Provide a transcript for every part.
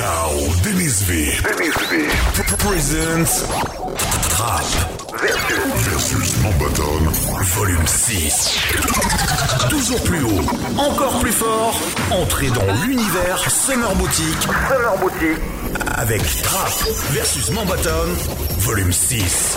Now, Dennis V. Dennis V. Presents Trap versus Mambaton, volume 6. Toujours plus haut, encore plus fort, entrez dans l'univers Summer Boutique. Summer Boutique. Avec Trap versus Mambaton, volume 6.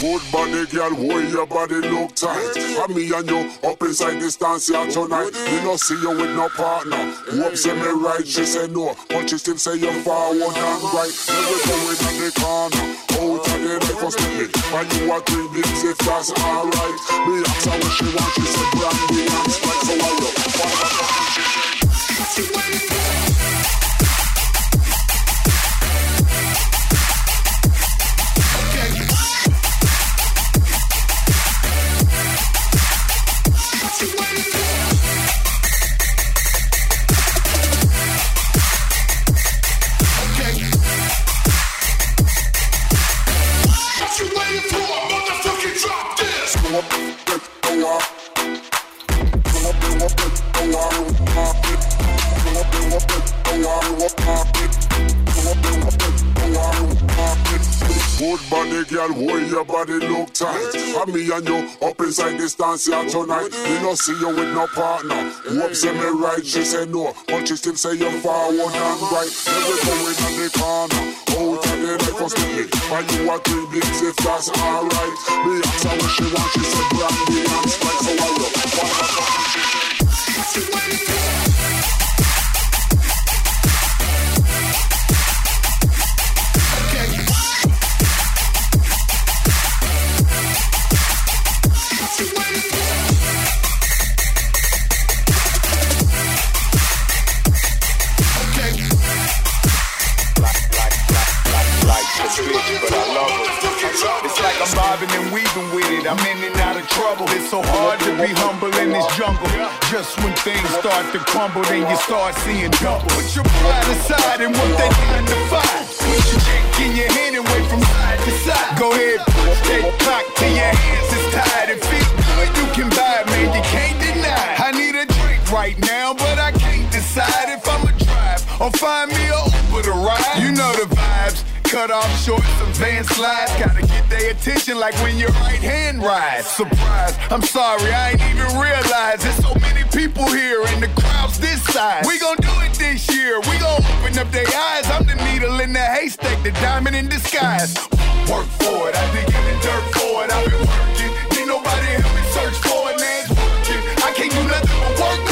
Good body, girl, why your body look tight? And me and you up inside this dance here tonight. Me no see you with no partner. Hope say me right, she say no, but she still say you forward and right. We going in the corner, out of the night for sleep. And you are three bigs if that's alright. Me ask her what she want, she said brandy and sprite. So I look, what she girl, why your body look tight? And me and you up inside this dance here tonight. Me no see you with no partner. Hope say me right, she say no, but she still say you forward and right. We going in the corner, out of the night for sleep. And you are three bigs if that's alright. Me ask her what she want, she say brandy and sprite. So I look, what the fuck crumble, then you start seeing double. Put your pride aside and what they nine to five. Put your chick in your hand and wait from side to side. Go ahead, push that clock till your hands is tired and feel good. You can buy, it, man, you can't deny. I need a drink right now, but I can't decide if I'ma drive or find me a Uber to ride. You know the vibes. Cut off short, some van slides. Gotta get their attention like when your right hand rides. Surprise, I'm sorry, I ain't even realize there's so many people here in the size. We gon' do it this year. We gon' open up their eyes. I'm the needle in the haystack, the diamond in disguise. Work for it, I've been giving dirt for it. I've been working. Ain't nobody help me search for it, man. It's working. I can't do nothing but work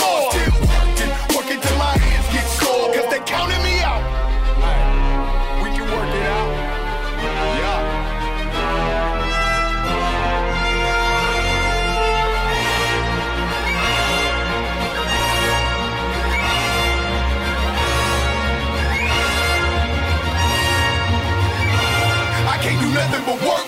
can't do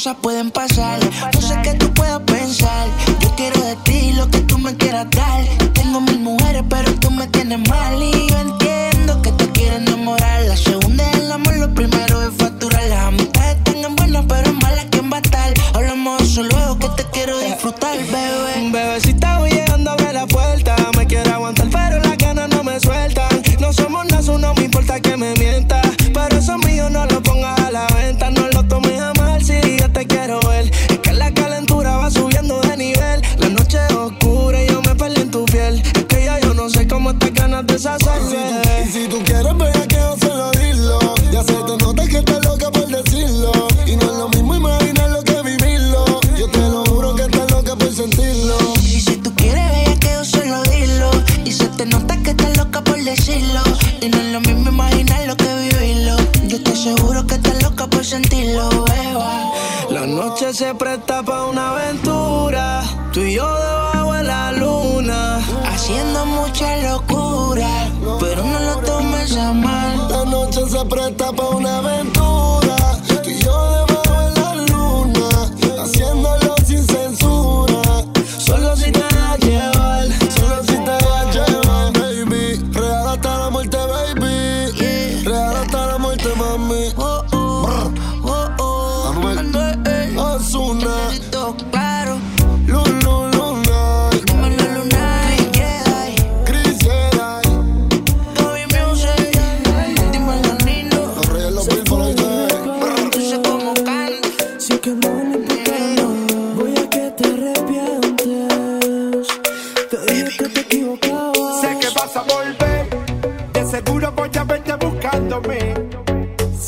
cosas pueden pasar.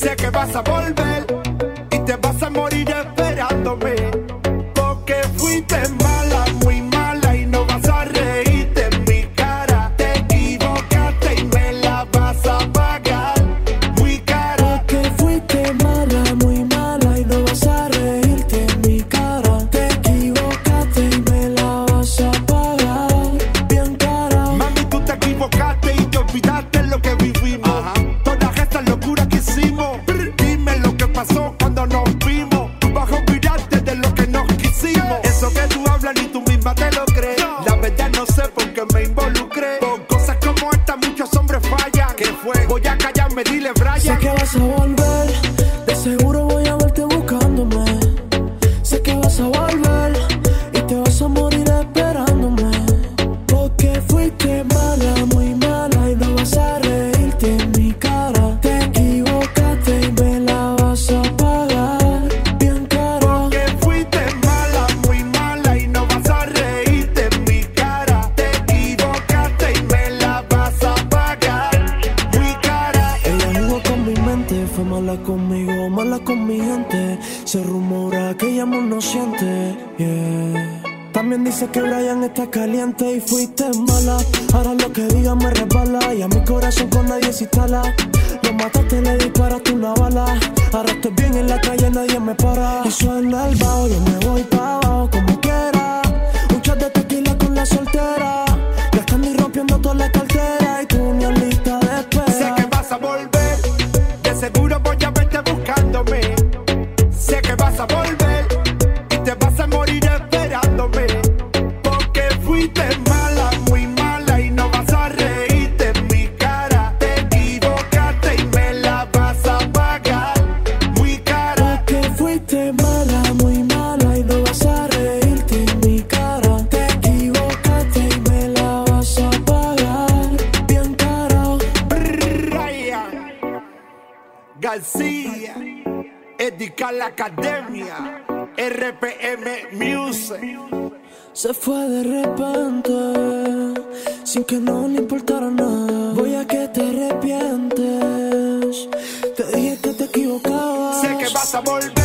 sé que vas a volver. La Academia, RPM Music. Se fue de repente, sin que no le importara nada. Voy a que te arrepientes, te dije que te equivocabas. Sé que vas a volver.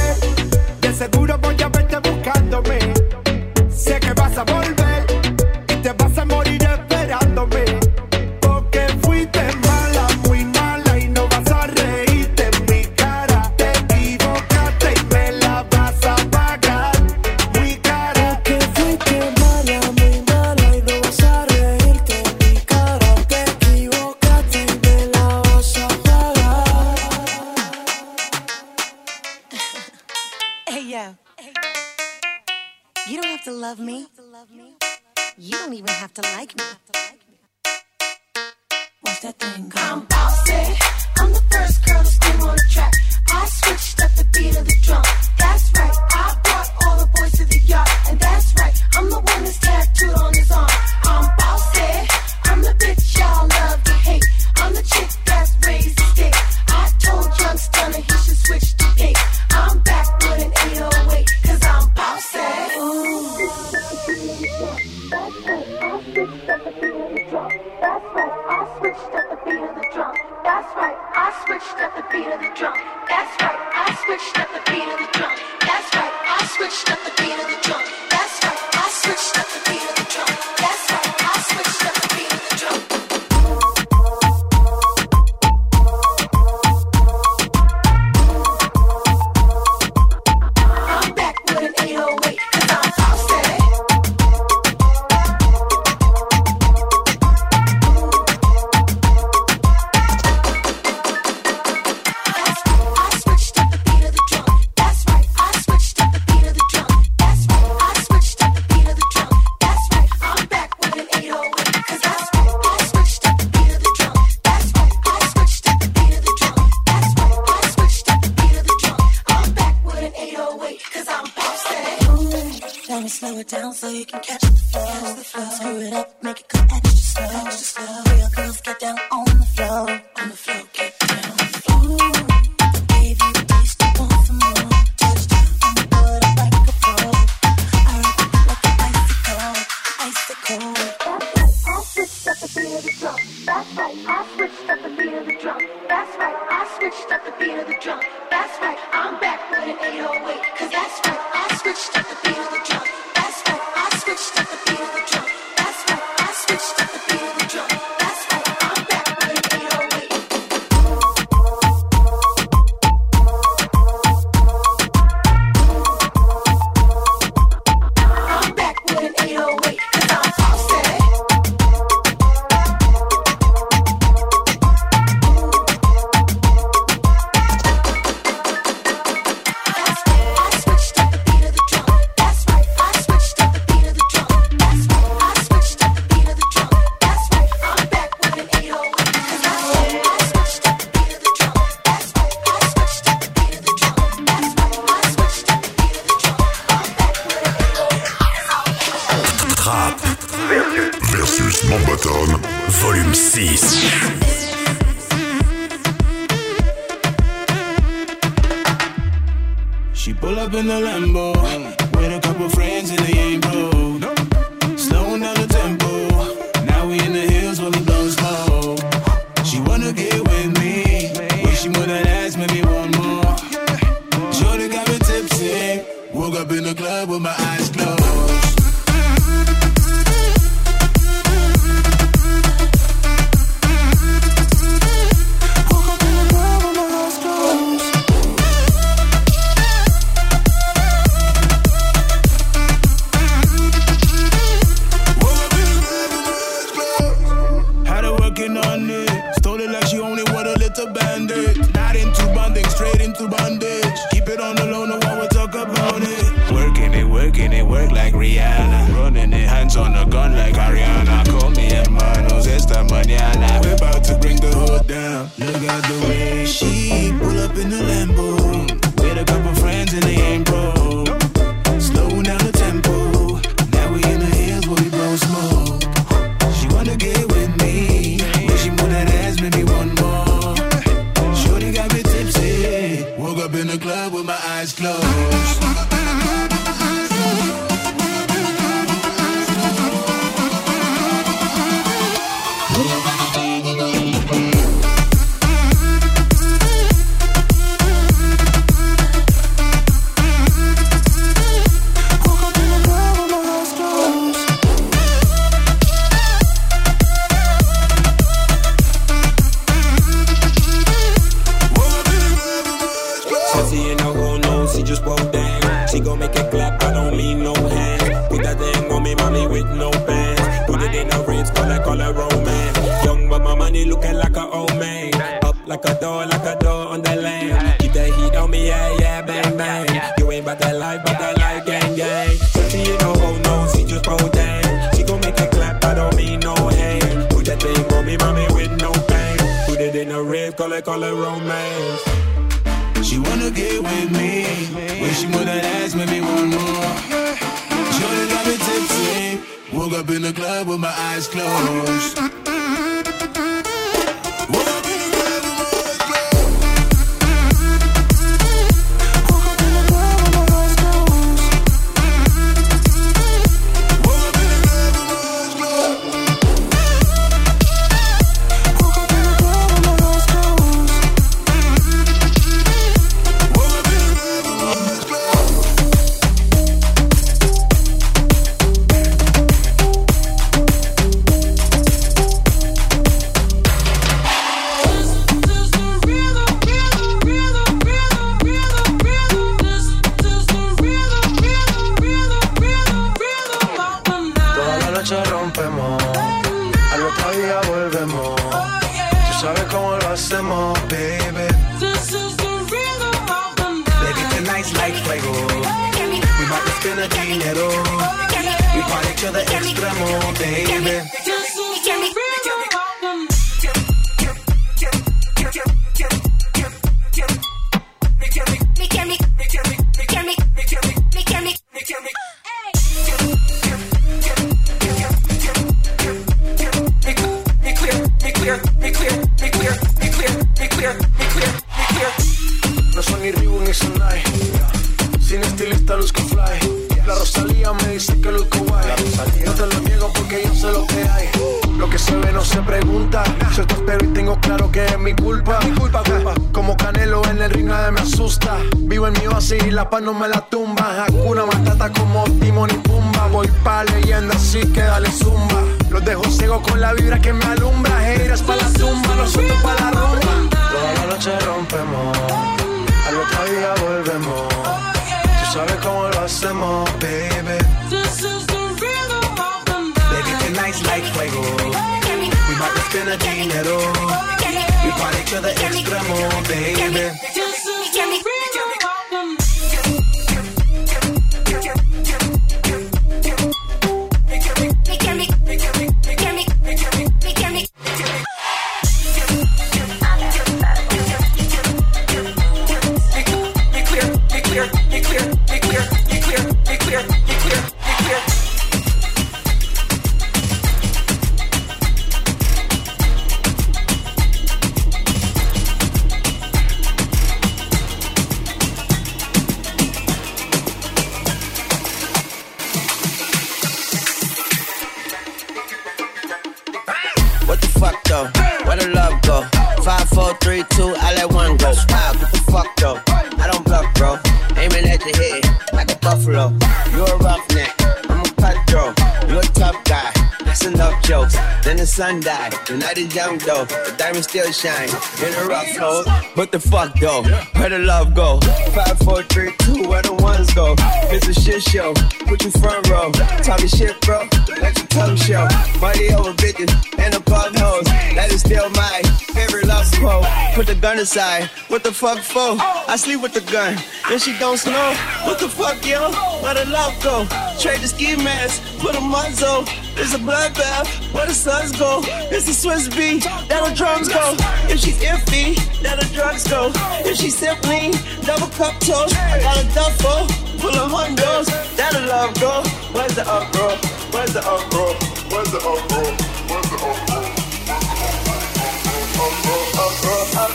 The gun aside. What the fuck for? I sleep with the gun. And she don't snow. What the fuck, yo? Where the love go? Trade the ski mask. Put a muzzle. It's a bloodbath. Where the suns go? It's the Swiss beat. That the drums go. If she's iffy, that the drugs go. If she's simply double cup toast, I got a duffel full of hundos. That the love go. Where's the up, bro? Where's the up, bro? Where's the up,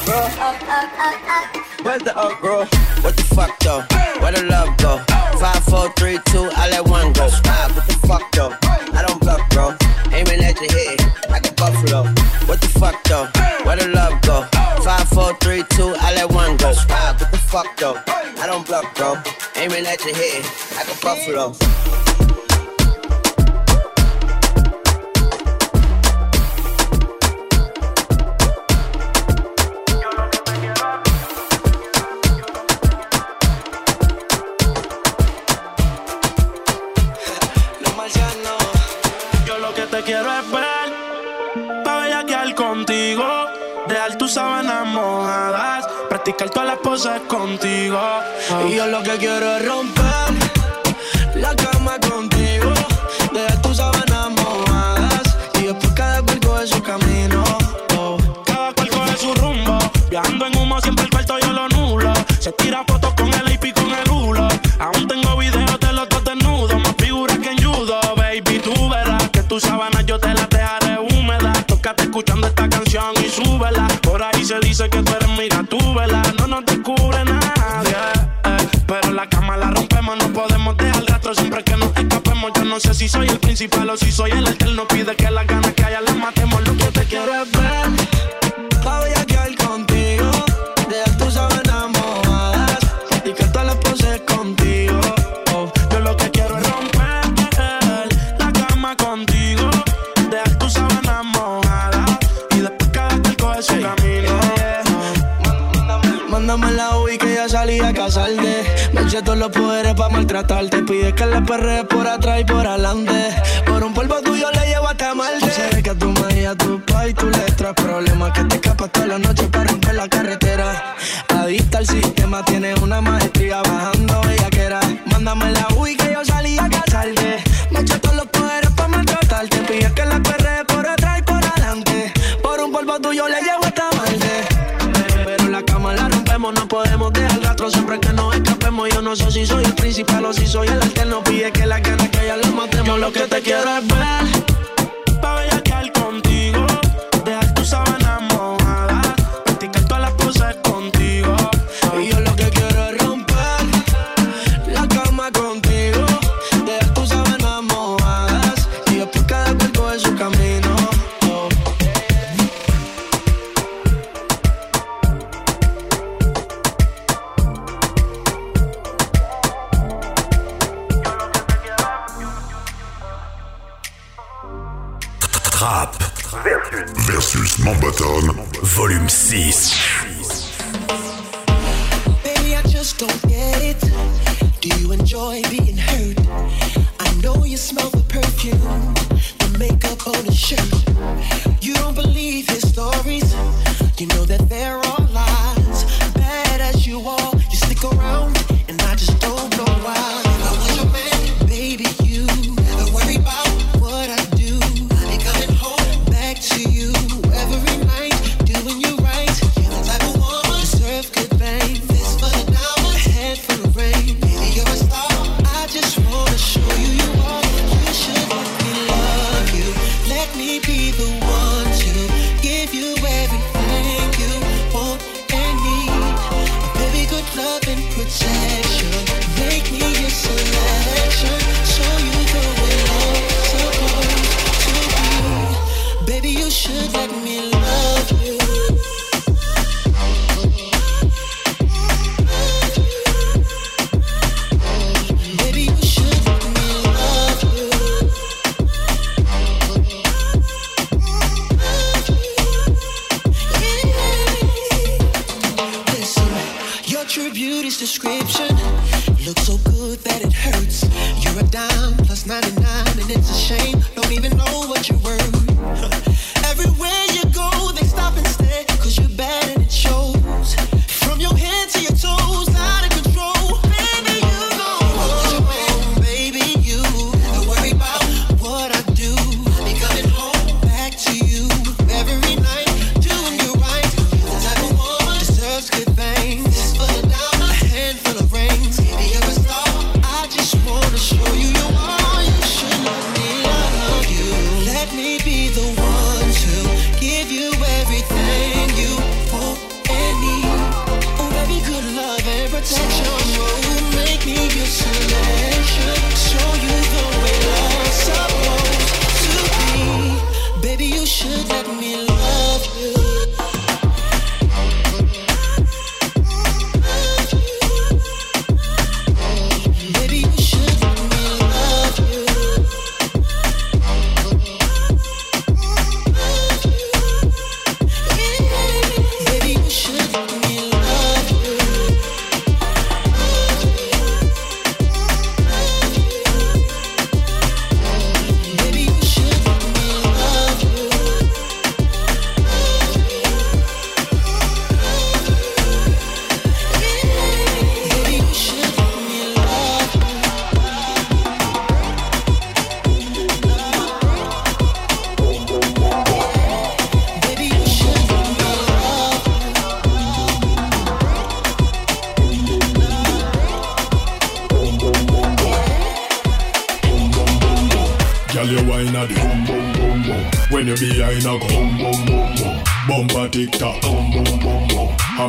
up? Where's the up, bro? What the fuck though? Where the love go? Five, four, three, two, I let one go. Wow, what the fuck though? I don't bluff, bro. Aiming at your head like a buffalo. What the fuck though? Where the love go? Five, four, three, two, I let one go. Wow, what the fuck though? I don't bluff, bro. Aiming at your head like a buffalo. Tus sábanas mojadas, practicar todas las poses contigo. Y yo lo que quiero es romper dice que tú eres mira, tú vela. No nos descubre nadie, pero la cama la rompemos, no podemos dejar rastro siempre que nos escapemos. Yo no sé si soy el principal o si soy el alterno. Pide que las los poderes para maltratarte. Pide que la perre por atrás y por adelante. Por un polvo tuyo le llevo hasta Marte. Sé que tu madre y a tu pa' y tu letra. Problemas que te escapas toda la noche para romper la carretera. Adicta al sistema, tienes si soy el principal o si soy el alterno. Pide que la ganas que ya lo matemos. Yo lo que te quiero es ver,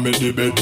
in the bed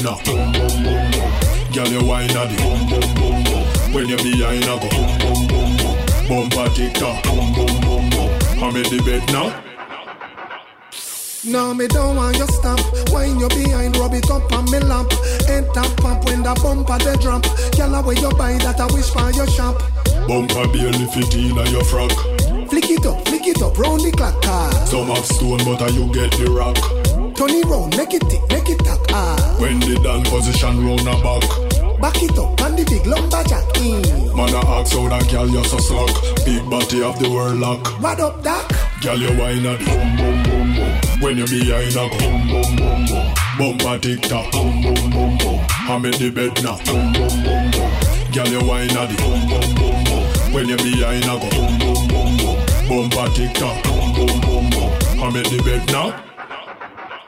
Man, I ask how that girl you so slug. Big body of the world lock. What up, doc? Girl, you wine at boom boom boom boom. When you behind a boom boom boom boom. Bumper tick tock boom boom boom boom. I'm in the bed now boom boom boom boom. Girl, you wine at boom boom boom boom. When you behind a go boom boom boom boom. Bumper tick tock boom boom boom boom. I'm in the bed now.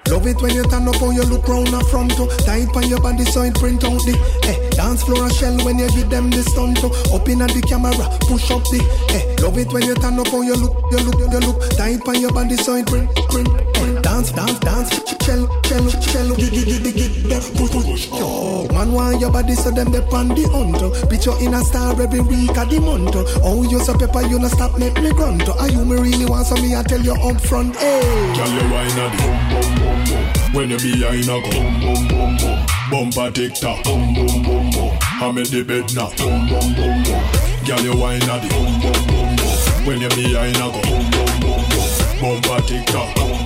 Love it when you turn up on you look round the front to Tight on your body so it print out the eh, Dance floor shell when you give them the stunt Up in at the camera, push up the eh, Love it when you turn up on you look, you look, you look. Tight on your body so it print, print, print Dance, dance, dance, shell, shell, shell. Give, give, give, give, them push, push Oh, man want your body so them they on the hunt Picture in a star every week of the month. Oh, you so pepper, you no stop make me grunt. Are you me really want so me? I tell you up front, hey. Girl, you wine at the boom boom boom boom. When you behind a go boom boom boom boom. Bumper tick tock boom boom boom boom. I'm in the bed now boom boom boom boom. Girl, you wine at the boom boom boom boom. When you behind a go boom boom boom boom. Bumper tick tock, boom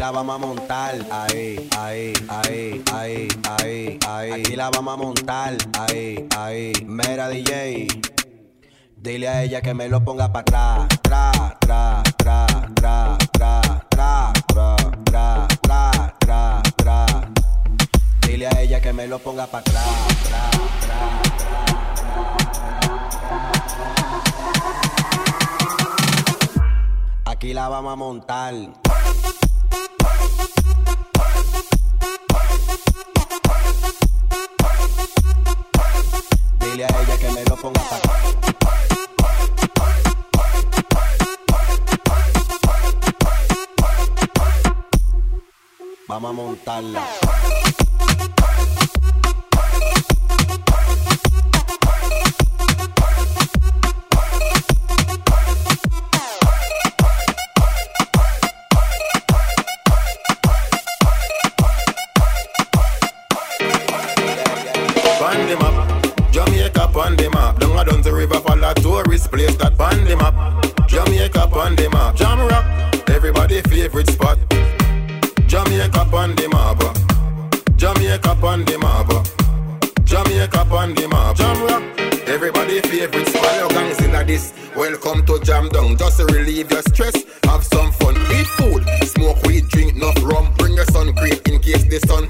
la vamos a montar, ahí, ahí, ahí, ahí, ahí, ahí, aquí la vamos a montar, ahí, ahí, mera DJ. Dile a ella que me lo ponga para atrás. Tra, tra, tra, tra, tra, tra, tra, tra, tra, tra, tra. Dile a ella que me lo ponga para atrás. Aquí la vamos a montar. Que me lo ponga. Vamos a montarla. Tourist place that on the map. Jamaica on the map. Jam rock, everybody favorite spot. Jamaica on the map. Jamaica on the map. Jamaica on the map. Jam rock, everybody favorite spot. Your gangs in this. Welcome to Jam Down. Just to relieve your stress. Have some fun. Eat food. Smoke weed. Drink enough rum. Bring your sun cream in case the sun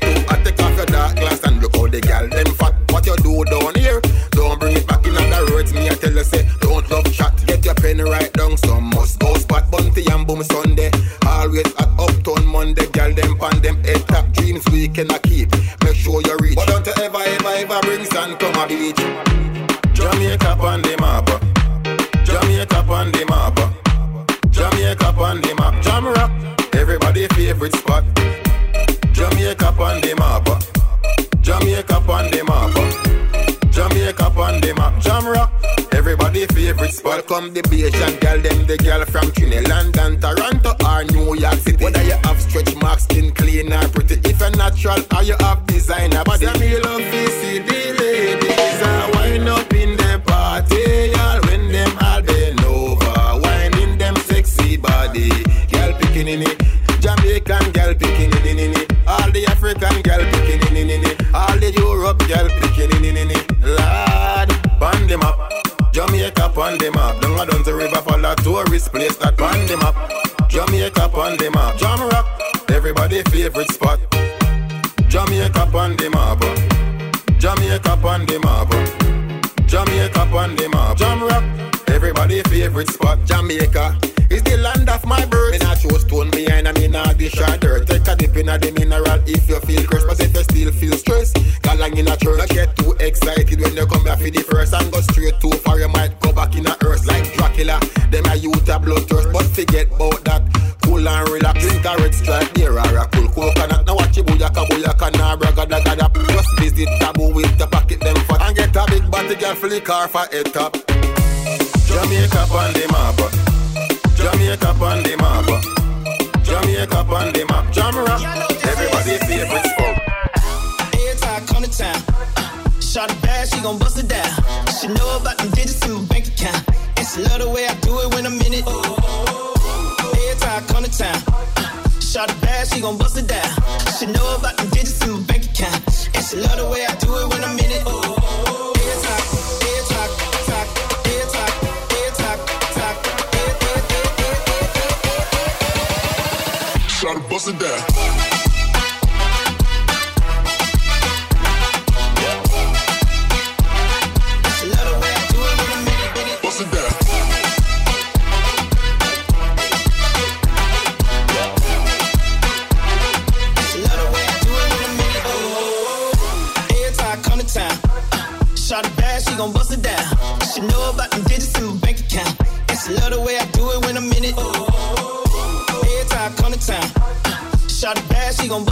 Monday. Gal them pan them head top dreams we cannot keep. Make sure you reach. But don't you ever ever ever bring sand come a beach. Jamaica on the map. Jamaica on the map. Jamaica on the map. Jam rock, everybody favorite spot. Jamaica on the map. Jamaica on the map. Jamaica on the map. Jam rock, everybody favorite spot. Come the Asian girl, them the girl from Trinidad and Toronto or New York City. Whether you have stretch marks, skin clean or pretty. If you're natural or you have designer, but them you love to On the map. A down the river for a tourist place that on the map. Jamaica on the map. Jam rock, everybody favorite spot. Jamaica on the map. Jamaica on the map. Jamaica on the map. Jam rock, everybody favorite spot. Jamaica is the land of my birth. Me not show stone behind and me not dish or dirt. Take a dip in a the mineral if you feel cursed, but if you still feel stressed, galang in a church. Don't get too excited when you come here for the first and go straight too far. You might go Dracula. Them a youth a blood thirst, but forget about that. Cool and relax. Drink a red stripe beer or a cool coconut. Now watch you booyaka booyaka nah braga da da da. Just visit taboo with the pocket them fat and get a big body girl for the car for head top. Jamaica on the map. Jamaica on the map. Jamaica on the map. Jam rock. Everybody favorite spot. Time I come to town, shot a bad, she gon' bust it down. She know about them digits in my bank account. And she love the way I do it when I'm in it. Every time I come to town, shot a bad, she gon' bust it down. She know about them digits in my bank account. And she love the way I do it when I'm in it. Every time, every time, talk, every time, every time, talk, Shot a bust it down. she gon'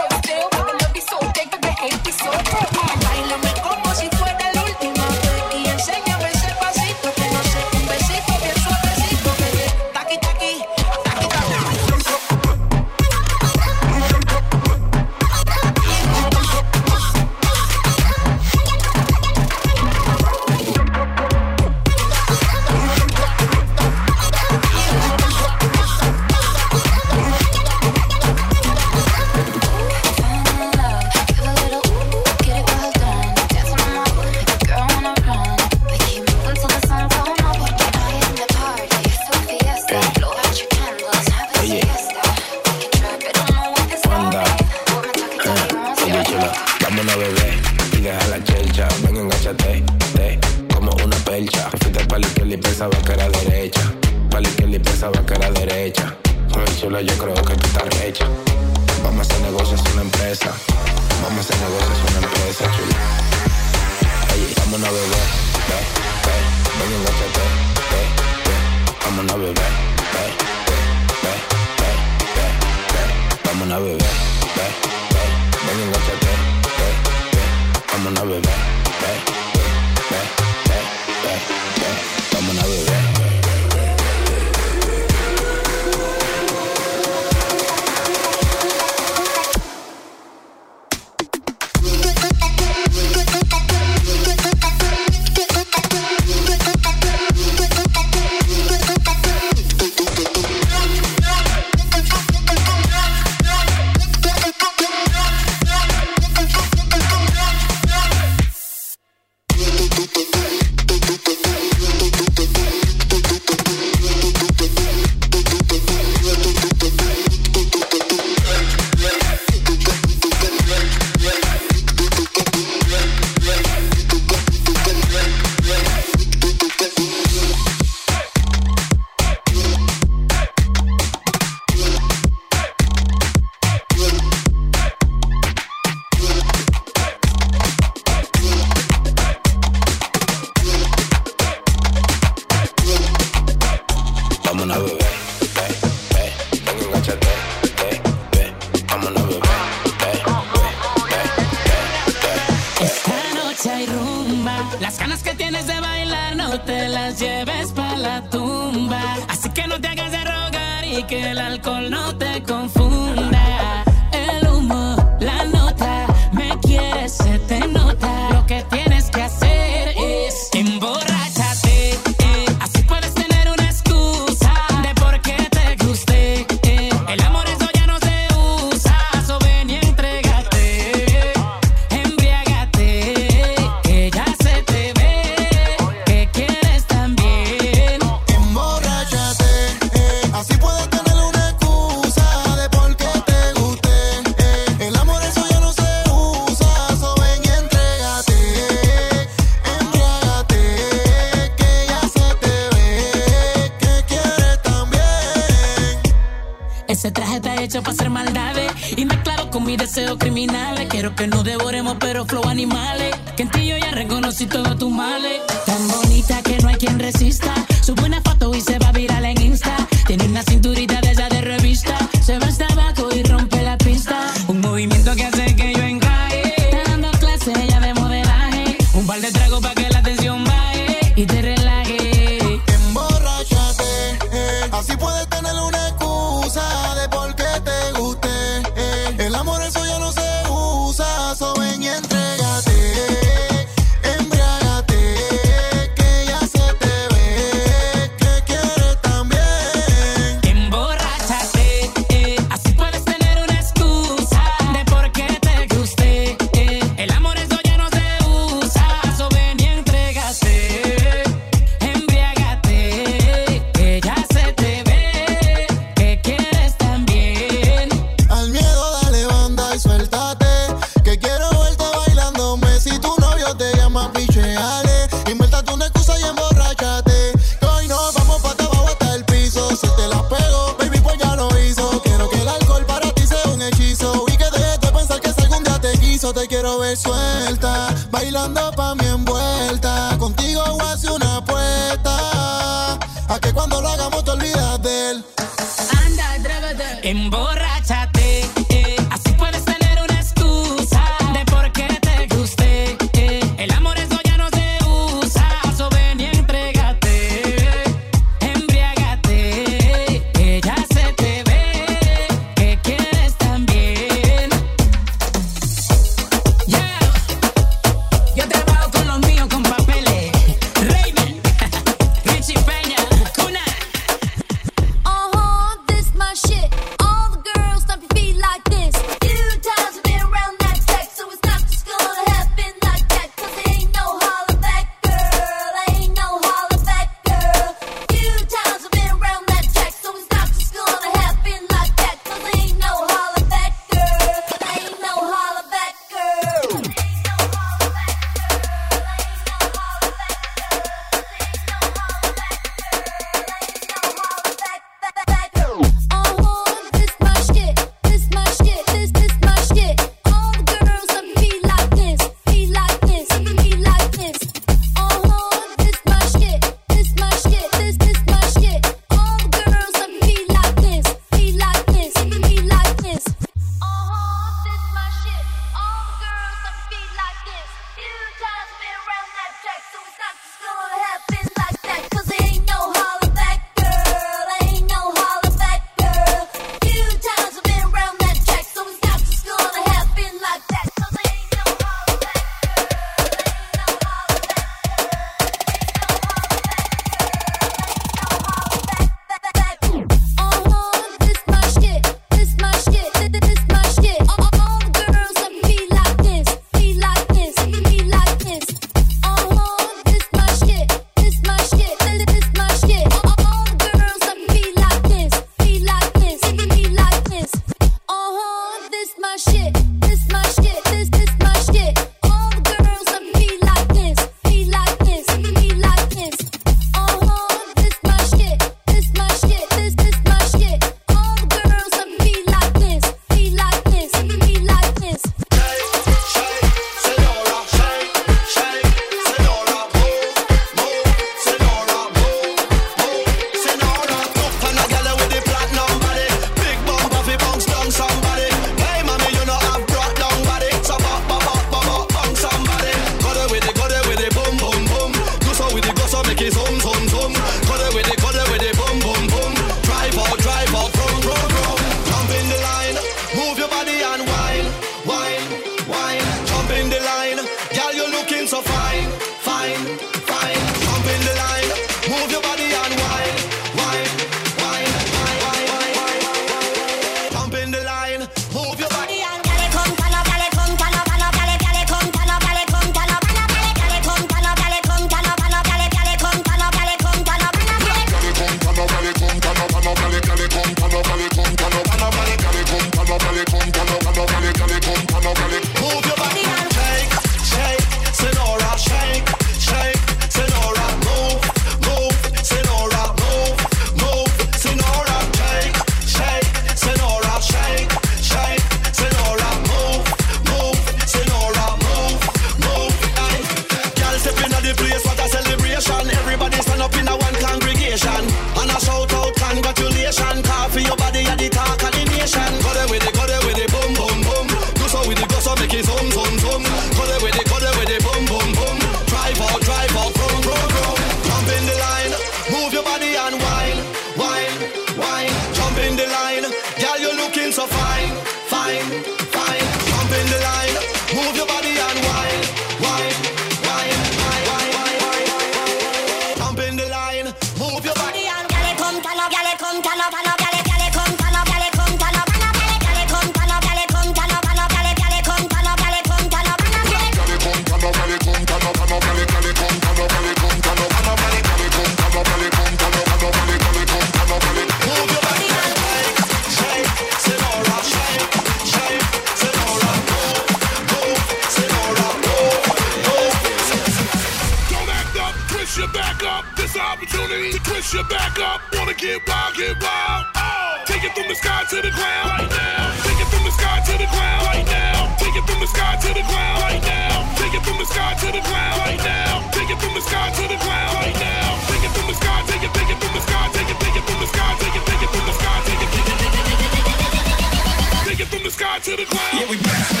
to the ground. Yeah, we back.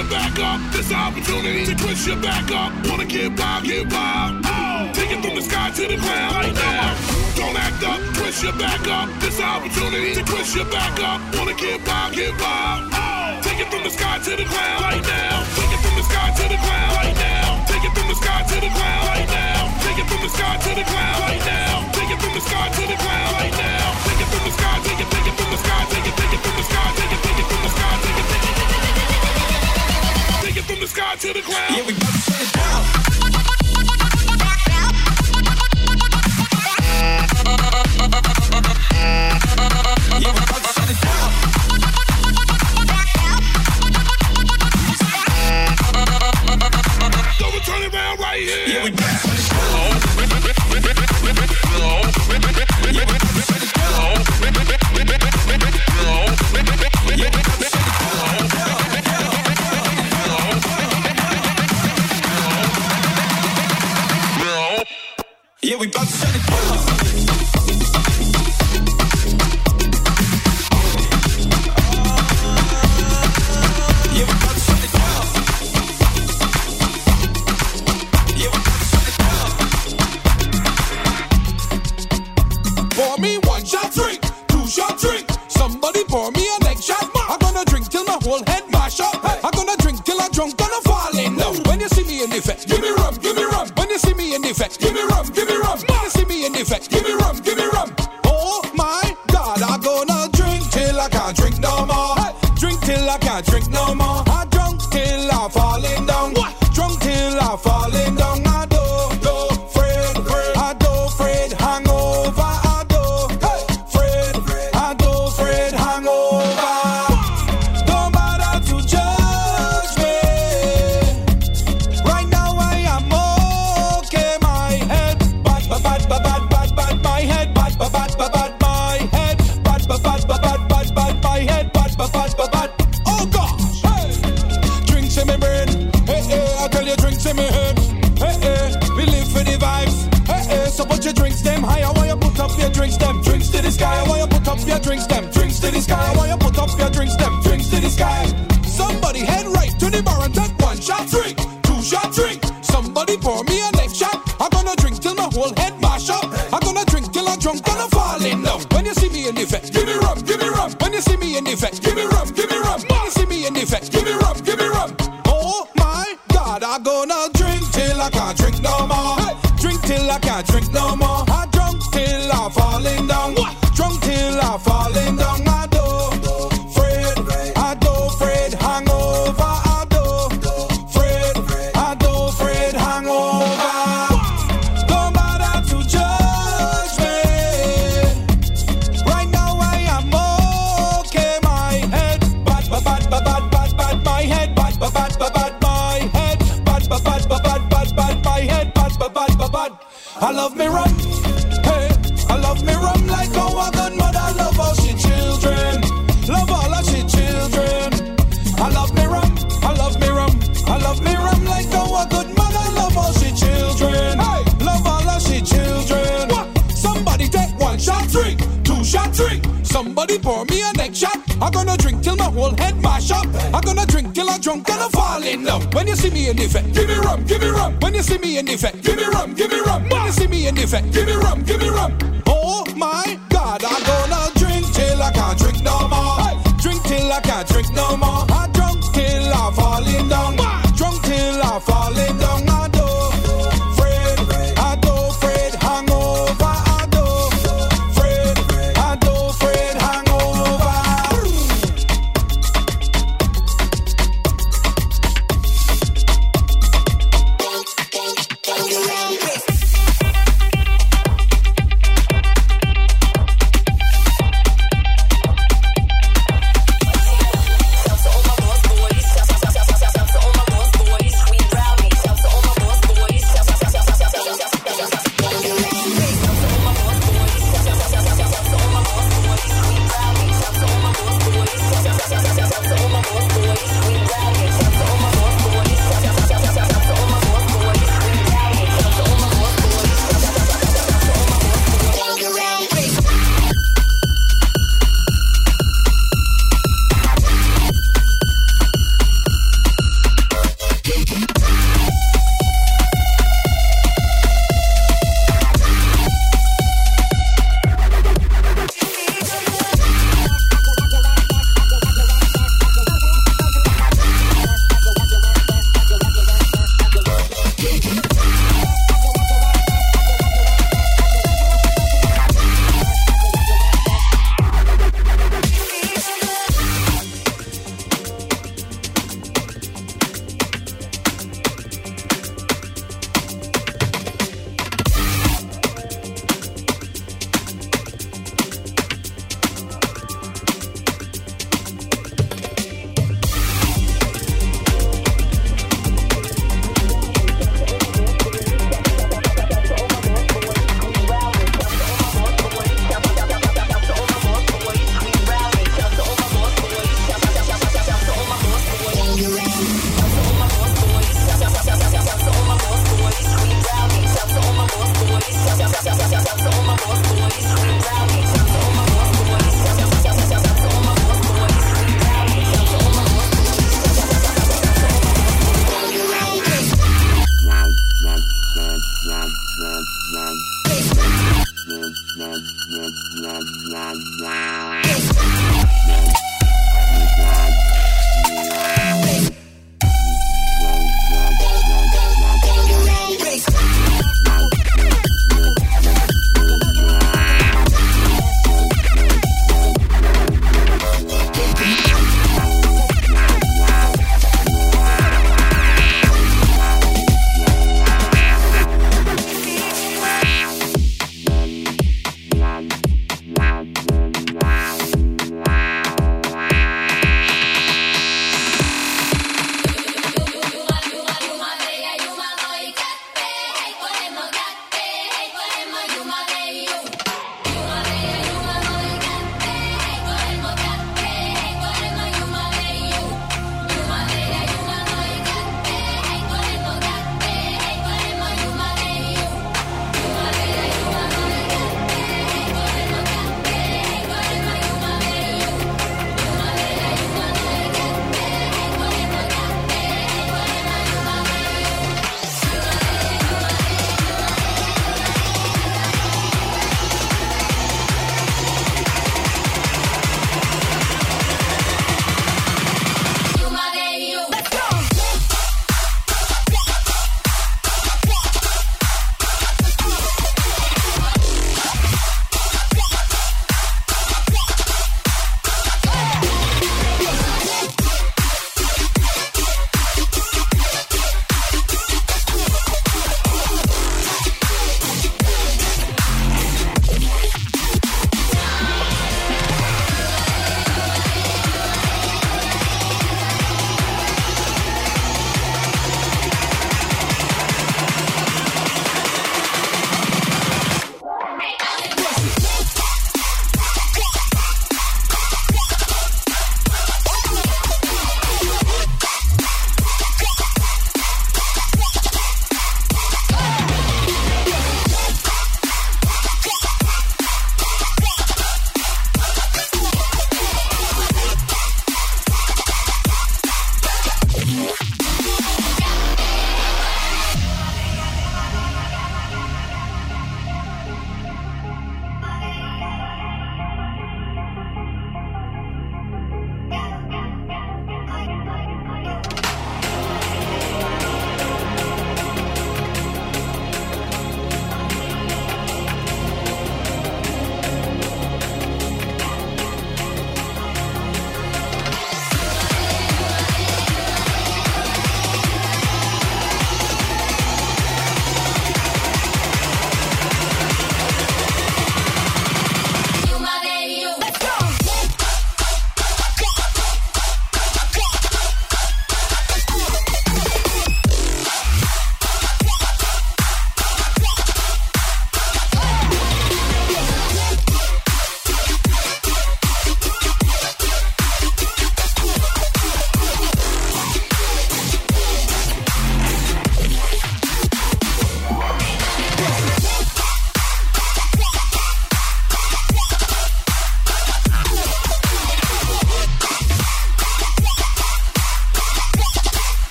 your back up. This opportunity to twist your back up. Wanna get wild, get wild. Take it from the sky to the ground right now. Don't act up, twist your back up. This opportunity to twist your back up. Wanna get wild, get wild. Take it from the sky to the ground right now. Take it from the sky to the ground right now. Take it from the sky to the ground right now. Take it from the sky to the ground right now. Take it from the sky to the ground right now. Take it from the sky, take it, take it from the sky, take it, take it from the sky, take it, take it. the sky to the ground. Yeah, we about to turn it down. Yeah, we got